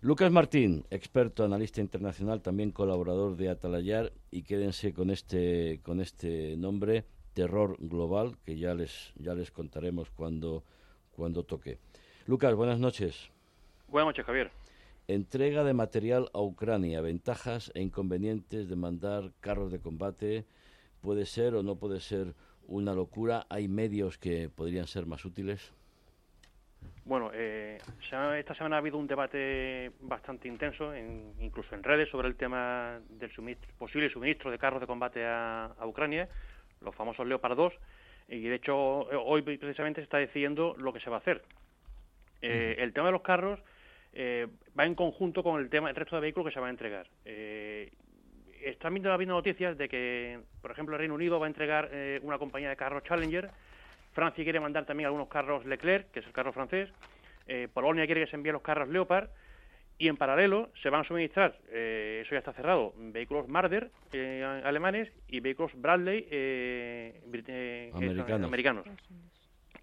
Lucas Martín, experto, analista internacional, también colaborador de Atalayar, y quédense con este, con este nombre, Terror Global, que ya les, ya les contaremos cuando, cuando toque. Lucas, buenas noches. Buenas noches, Javier. Entrega de material a Ucrania, ventajas e inconvenientes de mandar carros de combate. ¿Puede ser o no puede ser una locura? ¿Hay medios que podrían ser más útiles? Bueno, eh, esta semana ha habido un debate bastante intenso, incluso en redes, sobre el tema del posible suministro de carros de combate a, Ucrania, los famosos Leopard 2, y de hecho hoy precisamente se está decidiendo lo que se va a hacer. Eh, el tema de los carros eh, va en conjunto con el tema el resto de vehículos que se van a entregar. están viendo habiendo noticias de que, por ejemplo, el Reino Unido va a entregar una compañía de carros Challenger Francia quiere mandar también algunos carros Leclerc, que es el carro francés. Eh, Polonia quiere que se envíen los carros Leopard. Y en paralelo se van a suministrar, eh, eso ya está cerrado, vehículos Marder eh, alemanes y vehículos Bradley americanos.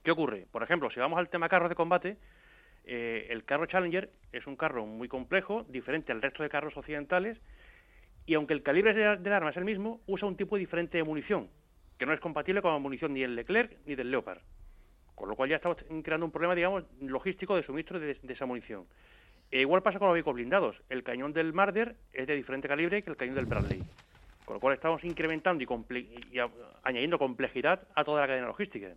¿Qué ocurre? Por ejemplo, si vamos al tema carros de combate, el carro Challenger es un carro muy complejo, diferente al resto de carros occidentales, y aunque el calibre del arma es el mismo, usa un tipo diferente de munición que no es compatible con la munición ni del Leclerc ni del Leopard. Con lo cual ya estamos creando un problema, digamos, logístico de suministro de, esa munición. E igual pasa con los vehículos blindados. El cañón del Marder es de diferente calibre que el cañón del Bradley. Con lo cual estamos incrementando y, añadiendo complejidad a toda la cadena logística.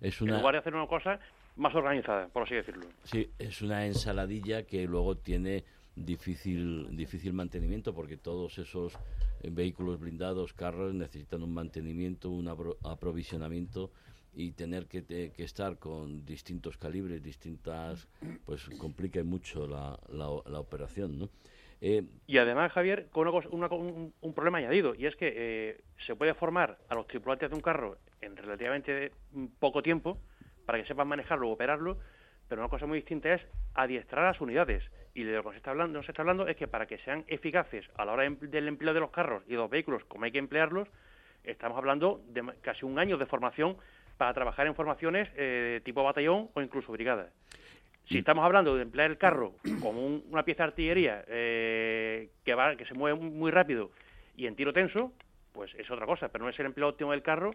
Es una... En lugar de hacer una cosa más organizada, por así decirlo. Sí, es una ensaladilla que luego tiene difícil, difícil mantenimiento porque todos esos eh, vehículos blindados, carros, necesitan un mantenimiento, un aprovisionamiento y tener que, estar con distintos calibres, distintas, pues complica mucho la, la, operación, ¿no? Eh, y además, Javier, con una, un, problema añadido, y es que eh, se puede formar a los tripulantes de un carro en relativamente poco tiempo para que sepan manejarlo o operarlo, pero una cosa muy distinta es adiestrar a las unidades. Y de lo que se está hablando, se está hablando es que para que sean eficaces a la hora del empleo de los carros y de los vehículos, como hay que emplearlos, estamos hablando de casi un año de formación para trabajar en formaciones eh, tipo batallón o incluso brigada. Si estamos hablando de emplear el carro como una pieza de artillería eh, que, va, que se mueve muy rápido y en tiro tenso, pues es otra cosa, pero no es el empleo óptimo del carro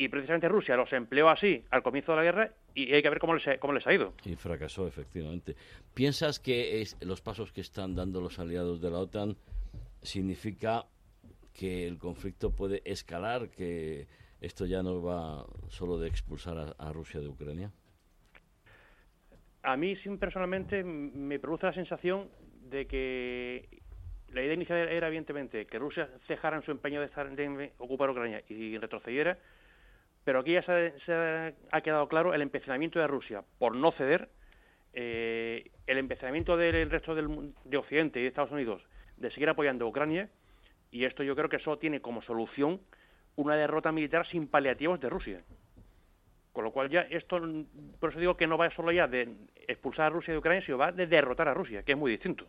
y precisamente Rusia los empleó así al comienzo de la guerra y hay que ver cómo les, cómo les ha ido. Y fracasó, efectivamente. ¿Piensas que los pasos que están dando los aliados de la OTAN significa que el conflicto puede escalar, que esto ya no va solo de expulsar a, Rusia de Ucrania? A mí, personalmente, me produce la sensación de que la idea inicial era, evidentemente, que Rusia cejara en su empeño de, estar, de ocupar Ucrania y retrocediera, pero aquí ya se, ha quedado claro el empecinamiento de Rusia por no ceder, eh, el empecinamiento del resto del, de Occidente y de Estados Unidos de seguir apoyando a Ucrania, y esto yo creo que solo tiene como solución una derrota militar sin paliativos de Rusia. Con lo cual ya esto, por eso digo que no va solo ya de expulsar a Rusia de Ucrania, sino va de derrotar a Rusia, que es muy distinto.